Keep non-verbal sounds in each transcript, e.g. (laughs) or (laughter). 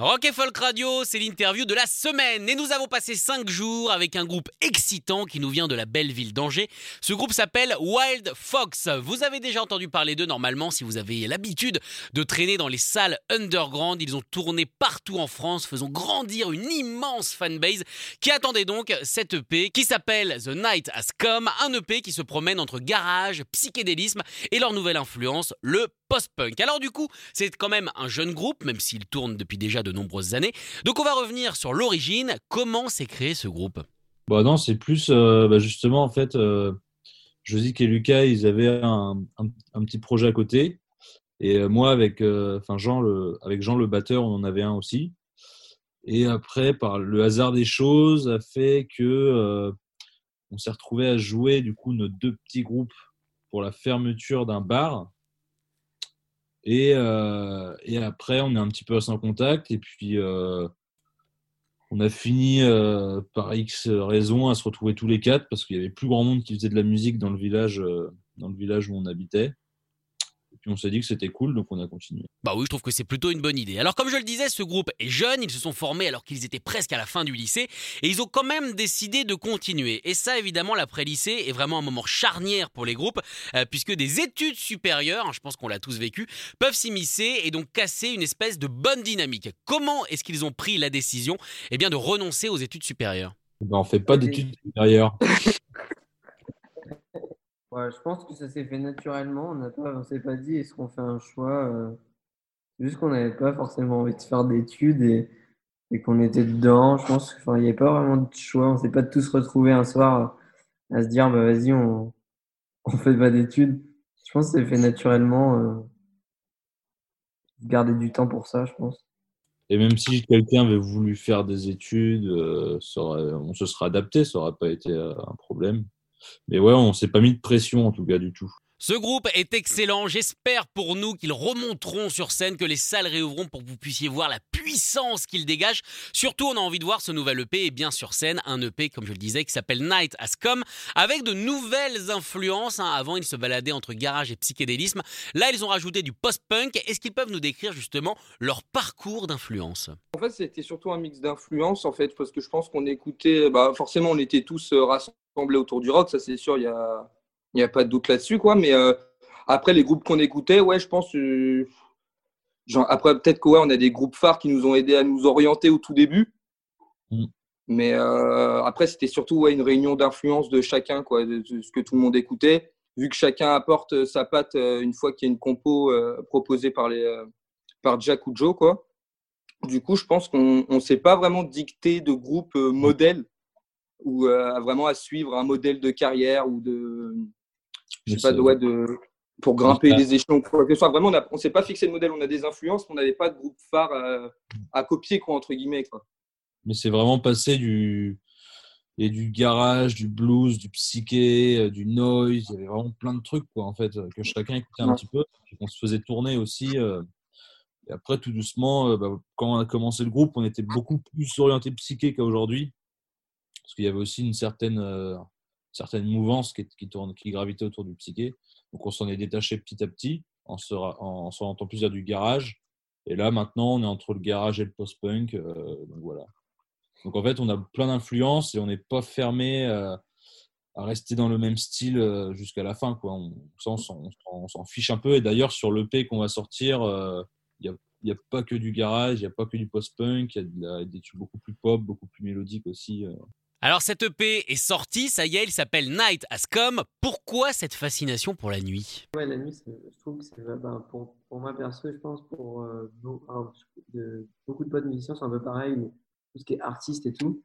Rock et Folk Radio, c'est l'interview de la semaine et nous avons passé 5 jours avec un groupe excitant qui nous vient de la belle ville d'Angers. Ce groupe s'appelle Wild Fox. Vous avez déjà entendu parler d'eux normalement si vous avez l'habitude de traîner dans les salles underground. Ils ont tourné partout en France, faisant grandir une immense fanbase qui attendait donc cette EP qui s'appelle The Night Has Come, un EP qui se promène entre garage, psychédélisme et leur nouvelle influence, le post-punk. Alors du coup, c'est quand même un jeune groupe, même s'il tourne depuis déjà nombreuses années. Donc on va revenir sur l'origine. Comment s'est créé ce groupe? Bah non, c'est plus euh, bah justement en fait, euh, Josique et Lucas, ils avaient un, petit projet à côté. Et euh, moi, euh, avec Jean le batteur, on en avait un aussi. Et après, par le hasard des choses, a fait que on s'est retrouvé à jouer du coup nos deux petits groupes pour la fermeture d'un bar et, euh, et, après, on est un petit peu sans contact. Et puis, euh, on a fini euh, par X raisons à se retrouver tous les quatre parce qu'il y avait plus grand monde qui faisait de la musique dans le village, dans le village où on habitait on s'est dit que c'était cool, donc on a continué. Bah oui, je trouve que c'est plutôt une bonne idée. Alors comme je le disais, ce groupe est jeune, ils se sont formés alors qu'ils étaient presque à la fin du lycée, et ils ont quand même décidé de continuer. Et ça, évidemment, l'après-lycée est vraiment un moment charnière pour les groupes, euh, puisque des études supérieures, hein, je pense qu'on l'a tous vécu, peuvent s'immiscer et donc casser une espèce de bonne dynamique. Comment est-ce qu'ils ont pris la décision eh bien, de renoncer aux études supérieures? Ben, On fait pas d'études supérieures. (laughs) je pense que ça s'est fait naturellement. On n'a pas, on s'est pas dit est-ce qu'on fait un choix. Euh, juste qu'on n'avait pas forcément envie de faire d'études et, qu'on était dedans. Je pense qu'il n'y avait pas vraiment de choix. On s'est pas tous retrouvés un soir à se dire bah, vas-y, on, on fait pas d'études. Je pense que c'est fait naturellement. Euh, garder du temps pour ça, je pense. Et même si quelqu'un avait voulu faire des études, euh, on se serait adapté, ça n'aurait pas été un problème. Mais ouais, on s'est pas mis de pression en tout cas du tout. Ce groupe est excellent. J'espère pour nous qu'ils remonteront sur scène, que les salles réouvriront pour que vous puissiez voir la puissance qu'ils dégagent. Surtout, on a envie de voir ce nouvel EP et bien sur scène, un EP, comme je le disais, qui s'appelle Night Has Come, avec de nouvelles influences. Hein. Avant, ils se baladaient entre garage et psychédélisme. Là, ils ont rajouté du post-punk. Est-ce qu'ils peuvent nous décrire justement leur parcours d'influence? En fait, c'était surtout un mix d'influences, en fait, parce que je pense qu'on écoutait, bah, forcément, on était tous euh, rassemblés autour du rock, ça c'est sûr, il y a n'y a pas de doute là-dessus, quoi. Mais euh, après, les groupes qu'on écoutait, ouais, je pense. Euh, genre, après, peut-être qu'on on a des groupes phares qui nous ont aidés à nous orienter au tout début. Mm. Mais euh, après, c'était surtout ouais, une réunion d'influence de chacun, quoi, de, ce que tout le monde écoutait. Vu que chacun apporte sa patte une fois qu'il y a une compo proposée par, les, par Jack ou Joe, quoi. Du coup, je pense qu'on ne s'est pas vraiment dicté de groupe modèle ou vraiment à suivre un modèle de carrière ou de, je sais pas, de, de, pour grimper les échelons, quoi que ce soit. Vraiment, on ne s'est pas fixé le modèle, on a des influences, on n'avait pas de groupe phare à, copier, quoi, entre guillemets. Quoi. Mais c'est vraiment passé du, et du garage, du blues, du psyché, euh, du noise. Il y avait vraiment plein de trucs, quoi, en fait, que chacun écoutait un petit peu. On se faisait tourner aussi. Euh. Et après, tout doucement, euh, bah, quand on a commencé le groupe, on était beaucoup plus orienté psyché qu'aujourd'hui. Parce qu'il y avait aussi une certaine certaines mouvances qui, gravitaient autour du psyché. Donc on s'en est détaché petit à petit en se, en, en plus à du garage. Et là maintenant on est entre le garage et le post-punk. Euh, donc voilà. Donc en fait on a plein d'influences et on n'est pas fermé euh, à rester dans le même style euh, jusqu'à la fin. Quoi. On, s'en fiche un peu. Et d'ailleurs sur l'EP qu'on va sortir, il n'y a, pas que du garage, il n'y a pas que du post-punk, il y a des tubes beaucoup plus pop, beaucoup plus mélodiques aussi. Alors cette EP est sortie, ça y est, il s'appelle Night Has Come. Pourquoi cette fascination pour la nuit? Ouais, la nuit, je trouve que c'est ben, pour, pour moi perso, je pense pour euh, de, beaucoup de potes musiciens, c'est un peu pareil, tout ce qui est artiste et tout.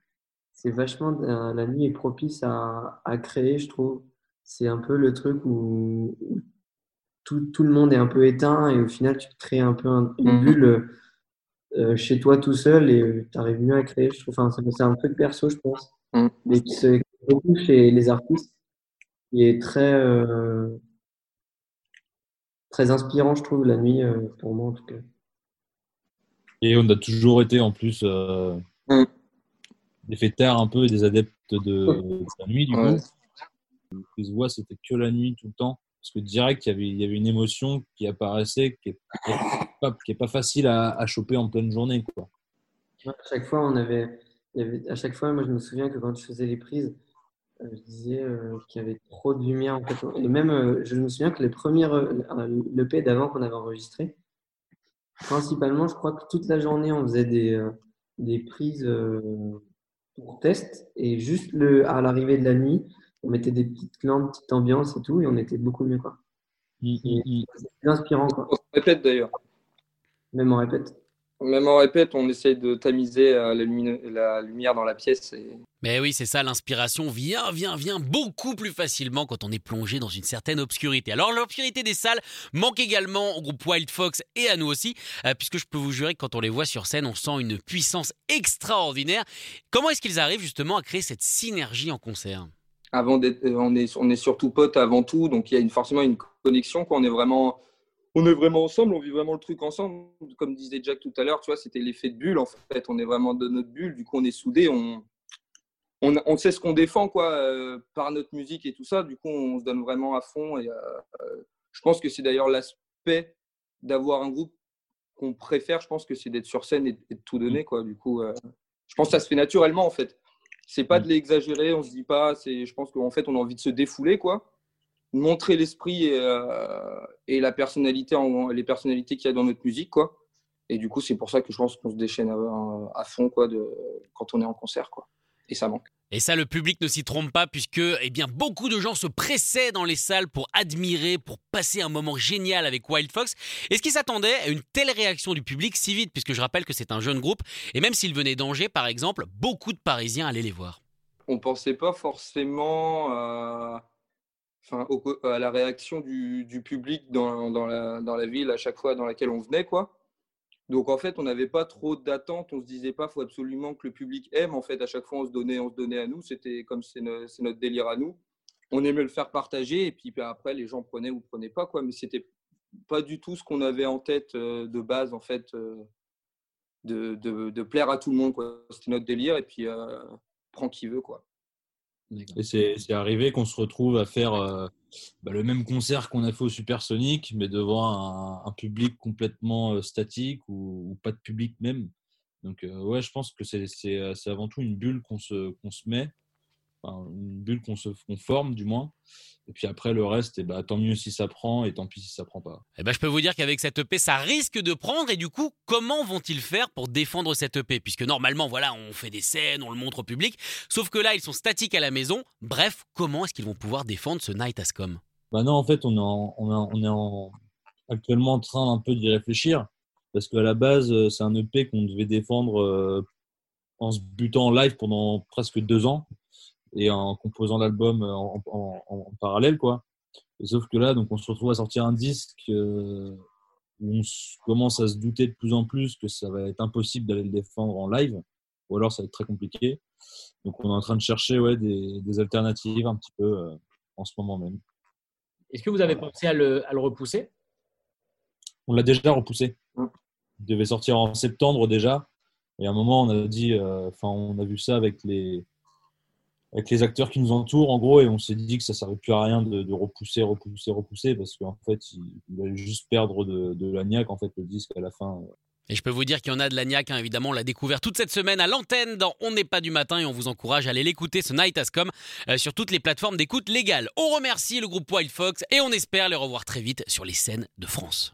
C'est vachement la nuit est propice à, à créer, je trouve. C'est un peu le truc où, tout, tout, le monde est un peu éteint et au final, tu crées un peu une mm. bulle euh, chez toi tout seul et tu arrives mieux à créer. Je trouve, enfin, c'est un truc perso, je pense, mm. mais qui se beaucoup chez les artistes, qui est très, euh, très inspirant, je trouve, la nuit, pour moi en tout cas. Et on a toujours été en plus mm. des fêtards un peu, des adeptes de, la nuit, du coup. Les voix, c'était que la nuit tout le temps. Parce que direct, il y avait, il y avait une émotion qui apparaissait, qui n'est pas, qui est pas facile à, à, choper en pleine journée. Quoi. À chaque fois, on avait, il y avait, à chaque fois, moi, je me souviens que quand je faisais les prises, euh, je disais euh, qu'il y avait trop de lumière. En fait. Et même, euh, je me souviens que les premières, l'EP d'avant qu'on avait enregistré, principalement, je crois que toute la journée, on faisait des, des prises pour test. Et juste le, à l'arrivée de la nuit, on mettait des petites lampes, petite ambiance et tout, et on était beaucoup mieux. Quoi. Mm, mm, mm. C'est inspirant. Quoi. On répète d'ailleurs. Même en répète. Même en répète, on essaye de tamiser euh, la, lumière dans la pièce. Mais oui, c'est ça, l'inspiration vient, vient, vient beaucoup plus facilement quand on est plongé dans une certaine obscurité. Alors l'obscurité des salles manque également au groupe Wild Fox et à nous aussi, euh, puisque je peux vous jurer que quand on les voit sur scène, on sent une puissance extraordinaire. Comment est-ce qu'ils arrivent justement à créer cette synergie en concert? Avant on est, on est surtout potes avant tout, donc il y a une, forcément une connexion. Quand on est vraiment, on est vraiment ensemble, on vit vraiment le truc ensemble. Comme disait Jack tout à l'heure, tu vois, c'était l'effet de bulle. En fait, on est vraiment de notre bulle. Du coup, on est soudés. On, on, sait ce qu'on défend, quoi, euh, par notre musique et tout ça. Du coup, on se donne vraiment à fond. Et euh, je pense que c'est d'ailleurs l'aspect d'avoir un groupe qu'on préfère. Je pense que c'est d'être sur scène et, de tout donner, quoi. Du coup, je pense que ça se fait naturellement, en fait. C'est pas de l'exagérer, on se dit pas. C'est, je pense qu'en fait, on a envie de se défouler, quoi. Montrer l'esprit et, euh, et la personnalité, les personnalités qu'il y a dans notre musique, quoi. Et du coup, c'est pour ça que je pense qu'on se déchaîne à, à, fond, quoi, de, quand on est en concert, quoi. Et ça manque. Et ça, le public ne s'y trompe pas puisque eh bien, beaucoup de gens se pressaient dans les salles pour admirer, pour passer un moment génial avec Wild Fox. Est-ce qu'ils s'attendaient à une telle réaction du public si vite? Puisque je rappelle que c'est un jeune groupe. Et même s'ils venaient d'Angers, par exemple, beaucoup de Parisiens allaient les voir. On ne pensait pas forcément à, à la réaction du, public dans, la, ville à chaque fois dans laquelle on venait. quoi. Donc en fait, on n'avait pas trop d'attentes. On se disait pas, faut absolument que le public aime. En fait, à chaque fois, on se donnait, on se donnait à nous. C'était comme c'est notre délire à nous. On aimait le faire partager et puis ben, après, les gens prenaient ou prenaient pas quoi. Mais c'était pas du tout ce qu'on avait en tête euh, de base en fait, euh, de, de, plaire à tout le monde. C'était notre délire et puis euh, prends qui veut quoi. Et c'est arrivé qu'on se retrouve à faire euh, bah, le même concert qu'on a fait au Supersonic, mais devant un, public complètement euh, statique ou, pas de public même. Donc, euh, ouais, je pense que c'est avant tout une bulle qu'on se, qu'on se met une bulle qu'on se forme du moins. Et puis après, le reste, et eh bah, tant mieux si ça prend et tant pis si ça prend pas. Et eh ben, je peux vous dire qu'avec cette EP, ça risque de prendre. Et du coup, comment vont-ils faire pour défendre cette EP Puisque normalement, voilà, on fait des scènes, on le montre au public. Sauf que là, ils sont statiques à la maison. Bref, comment est-ce qu'ils vont pouvoir défendre ce Night Ascom? Bah non, en fait, on est, on, est en, actuellement en train un peu d'y réfléchir. Parce qu'à la base, euh, c'est un EP qu'on devait défendre euh, en se butant en live pendant presque deux ans et en composant l'album en, parallèle, quoi. sauf que là, donc, on se retrouve à sortir un disque euh, où on commence à se douter de plus en plus que ça va être impossible d'aller le défendre en live, ou alors ça va être très compliqué. Donc, on est en train de chercher ouais, des, alternatives un petit peu euh, en ce moment même. Est-ce que vous avez pensé à le, à le repousser? On l'a déjà repoussé. Il devait sortir en septembre déjà. Et à un moment, on a dit, euh, enfin, on a vu ça avec les, avec les acteurs qui nous entourent, en gros, et on s'est dit que ça ne servait plus à rien de, repousser, repousser, repousser, parce qu'en fait, il, allait juste perdre de, de l'agnac, en fait, le disque à la fin. Et je peux vous dire qu'il y en a de l'agnac, hein, évidemment, on l'a découvert toute cette semaine à l'antenne dans On n'est pas du matin et on vous encourage à aller l'écouter, ce Night Ascom, euh, sur toutes les plateformes d'écoute légales. On remercie le groupe Wild Fox et on espère les revoir très vite sur les scènes de France.